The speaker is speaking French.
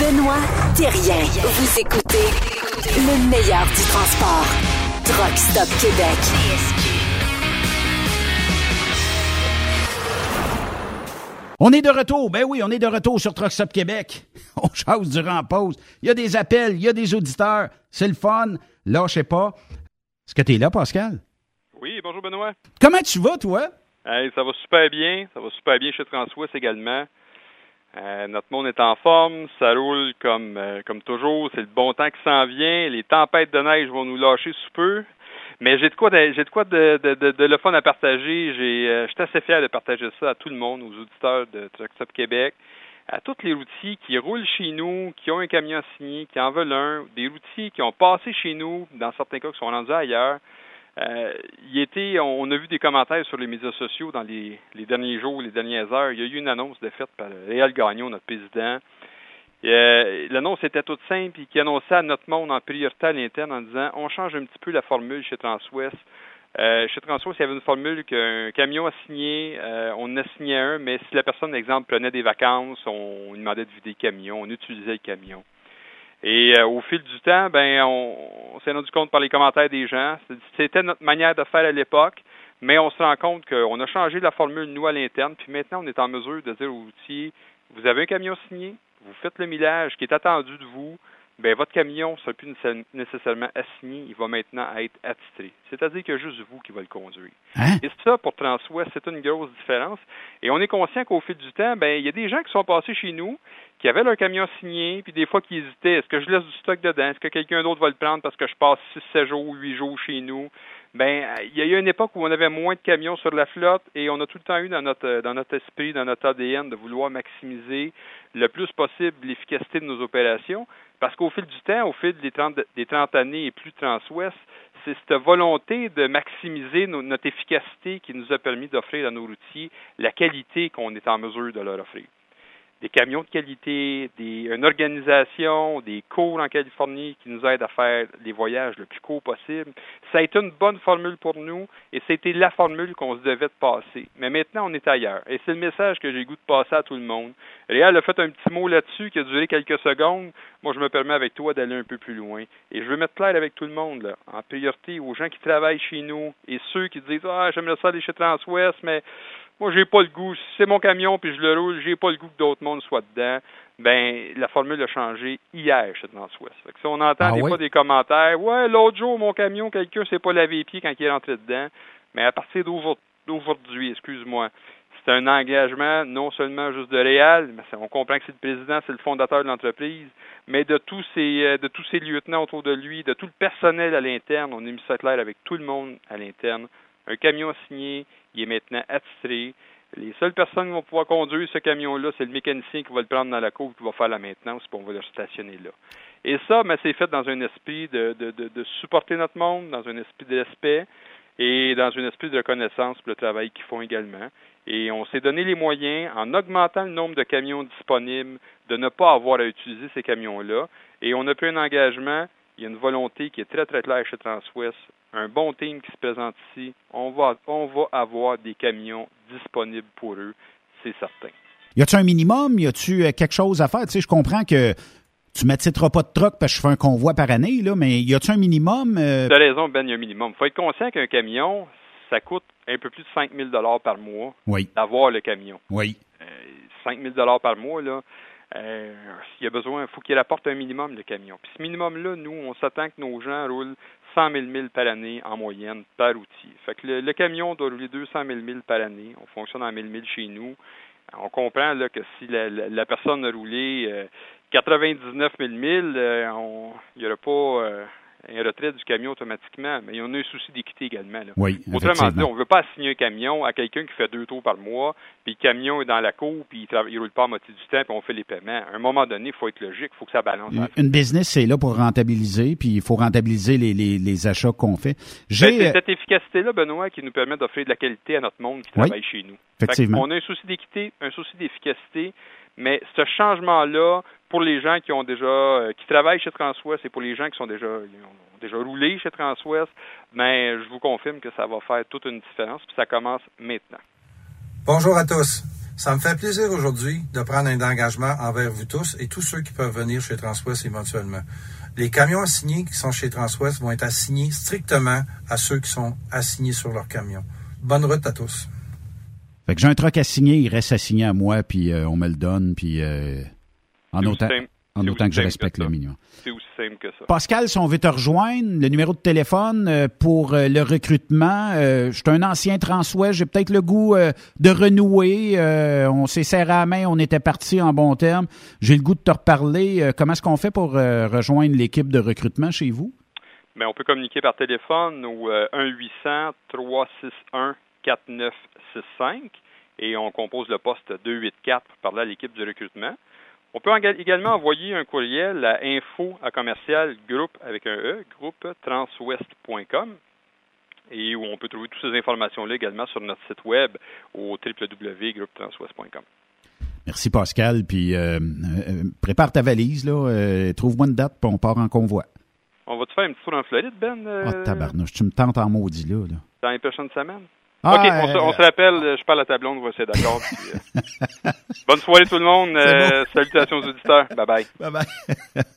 Benoît Thérien. Vous écoutez le meilleur du transport. Truck Stop Québec. On est de retour. Ben oui, on est de retour sur Truck Stop Québec. On chasse durant la pause. Il y a des appels, il y a des auditeurs. C'est le fun. Lâchez pas. Est-ce que tu es là, Pascal? Oui, bonjour Benoît. Comment tu vas, toi? Hey, ça va super bien. Ça va super bien chez Transwest également. Euh, notre monde est en forme, ça roule comme euh, comme toujours, c'est le bon temps qui s'en vient, les tempêtes de neige vont nous lâcher sous peu. Mais j'ai de quoi de, j'ai de quoi de, de, le fun à partager. J'ai euh, j'étais assez fier de partager ça à tout le monde, aux auditeurs de Truck Stop Québec, à tous les routiers qui roulent chez nous, qui ont un camion signé, qui en veulent un, des routiers qui ont passé chez nous, dans certains cas qui sont rendus ailleurs. Euh, il était, on a vu des commentaires sur les médias sociaux dans les, derniers jours, les dernières heures. Il y a eu une annonce de faite par Réal Gagnon, notre président. Euh, l'annonce était toute simple et qui annonçait à notre monde en priorité à l'interne en disant on change un petit peu la formule chez Transwest. Euh, chez Transwest, il y avait une formule qu'un camion a signé, on en a signé un, mais si la personne, exemple, prenait des vacances, on, on demandait de vider le camion, on utilisait le camion. Et euh, au fil du temps, ben, on, s'est rendu compte par les commentaires des gens. C'était notre manière de faire à l'époque, mais on se rend compte qu'on a changé la formule, nous, à l'interne, puis maintenant, on est en mesure de dire aux routiers, vous avez un camion signé, vous faites le millage qui est attendu de vous, ben votre camion ne sera plus nécessairement assigné, il va maintenant être attitré. C'est-à-dire que juste vous qui va le conduire. Hein? Et ça, pour Transwest, c'est une grosse différence. Et on est conscient qu'au fil du temps, ben il y a des gens qui sont passés chez nous, qui avaient leur camion signé, puis des fois qui hésitaient, est-ce que je laisse du stock dedans, est-ce que quelqu'un d'autre va le prendre parce que je passe 6, 7 jours, 8 jours chez nous? Ben, il y a eu une époque où on avait moins de camions sur la flotte et on a tout le temps eu dans notre dans notre esprit, dans notre ADN, de vouloir maximiser le plus possible l'efficacité de nos opérations. Parce qu'au fil du temps, au fil des 30, des 30 années et plus de Transwest, c'est cette volonté de maximiser notre efficacité qui nous a permis d'offrir à nos routiers la qualité qu'on est en mesure de leur offrir des camions de qualité, des, une organisation, des cours en Californie qui nous aident à faire les voyages le plus court possible. Ça a été une bonne formule pour nous et c'était la formule qu'on se devait de passer. Mais maintenant, on est ailleurs. Et c'est le message que j'ai goût de passer à tout le monde. Réal a fait un petit mot là-dessus qui a duré quelques secondes. Moi, je me permets avec toi d'aller un peu plus loin. Et je veux mettre clair avec tout le monde, là, en priorité aux gens qui travaillent chez nous et ceux qui disent Ah, j'aimerais ça aller chez Transwest, mais moi, j'ai pas le goût. Si c'est mon camion puis je le roule, j'ai pas le goût que d'autres mondes soient dedans. Ben, la formule a changé hier chez Transwest. Fait que si on entend Ah des oui? fois des commentaires, ouais, l'autre jour, mon camion, quelqu'un s'est pas lavé les pieds quand il est rentré dedans. Mais à partir d'aujourd- d'aujourd'hui, excuse-moi, c'est un engagement non seulement juste de Réal, mais on comprend que c'est le président, c'est le fondateur de l'entreprise, mais de tous ses euh, de tous ses lieutenants autour de lui, de tout le personnel à l'interne. On a mis ça clair avec tout le monde à l'interne. Un camion signé, il est maintenant attitré. Les seules personnes qui vont pouvoir conduire ce camion-là, c'est le mécanicien qui va le prendre dans la cour, qui va faire la maintenance, puis on va le stationner là. Et ça, ben, c'est fait dans un esprit de, de, de, de supporter notre monde, dans un esprit de respect et dans un esprit de reconnaissance pour le travail qu'ils font également. Et on s'est donné les moyens, en augmentant le nombre de camions disponibles, de ne pas avoir à utiliser ces camions-là. Et on a pris un engagement, il y a une volonté qui est très, très claire chez Transwest, un bon team qui se présente ici. On va, on va avoir des camions disponibles pour eux, c'est certain. Y a-tu un minimum? Y a-tu euh, quelque chose à faire? Tu sais, je comprends que tu m'attitreras pas de truck parce que je fais un convoi par année, là, mais y a-tu un minimum? euh, Tu as raison, Ben, il y a un minimum. Il faut être conscient qu'un camion, ça coûte un peu plus de 5 000 par mois Oui, d'avoir le camion. oui. Euh, 5 000 par mois, là, euh, s'il y a besoin, il faut qu'il apporte un minimum de camion. Puis ce minimum-là, nous, on s'attend que nos gens roulent 100 000 milles par année en moyenne par outil. Fait que le, le camion doit rouler 200 000 milles par année. On fonctionne en 1000 milles chez nous. On comprend là, que si la, la- la personne a roulé euh, 99 000 milles, euh, on- il n'y aura pas euh, un retrait du camion automatiquement. Mais il y en a un souci d'équité également. Là. Oui, Autrement dit, on ne veut pas assigner un camion à quelqu'un qui fait deux tours par mois, puis le camion est dans la cour, puis il ne roule pas à moitié du temps, puis on fait les paiements. À un moment donné, il faut être logique, il faut que ça balance. Une, une business, c'est là pour rentabiliser, puis il faut rentabiliser les, les, les achats qu'on fait. J'ai, Ben, c'est cette efficacité-là, Benoît, qui nous permet d'offrir de la qualité à notre monde qui Oui, travaille chez nous. effectivement. on a un souci d'équité, un souci d'efficacité, mais ce changement-là, pour les gens qui ont déjà euh, qui travaillent chez Transwest et pour les gens qui sont déjà ont déjà roulé chez Transwest, ben je vous confirme que ça va faire toute une différence, puis ça commence maintenant. Bonjour à tous. Ça me fait plaisir aujourd'hui de prendre un engagement envers vous tous et tous ceux qui peuvent venir chez Transwest éventuellement. Les camions assignés qui sont chez Transwest vont être assignés strictement à ceux qui sont assignés sur leur camion. Bonne route à tous. Fait que j'ai un truck assigné, il reste assigné à moi, puis euh, on me le donne, puis euh, en autant, en autant que je respecte le minimum. C'est aussi simple que ça. Pascal, si on veut te rejoindre, le numéro de téléphone euh, pour euh, le recrutement, euh, je suis un ancien Transwest, j'ai peut-être le goût de renouer. on s'est serré à la main, on était parti en bon terme. J'ai le goût de te reparler. comment est-ce qu'on fait pour rejoindre l'équipe de recrutement chez vous? Bien, on peut communiquer par téléphone au 1-800-361-4965 et on compose le poste 284 pour parler à l'équipe du recrutement. On peut également envoyer un courriel à info à commercial groupe avec un E, groupe transwest.com et où on peut trouver toutes ces informations-là également sur notre site web au www.groupetranswest.com. Merci Pascal, puis euh, euh, prépare ta valise, là, euh, trouve-moi une date, puis on part en convoi. On va te faire un petit tour en Floride, Ben? Oh, tabarnouche, tu me tentes en maudit, là. là. Dans les prochaines semaines? Ah, OK, on, se, on se rappelle, je parle à ta blonde, essayer d'accord. euh... Bonne soirée tout le monde. Euh, salutations aux auditeurs. Bye bye. Bye bye.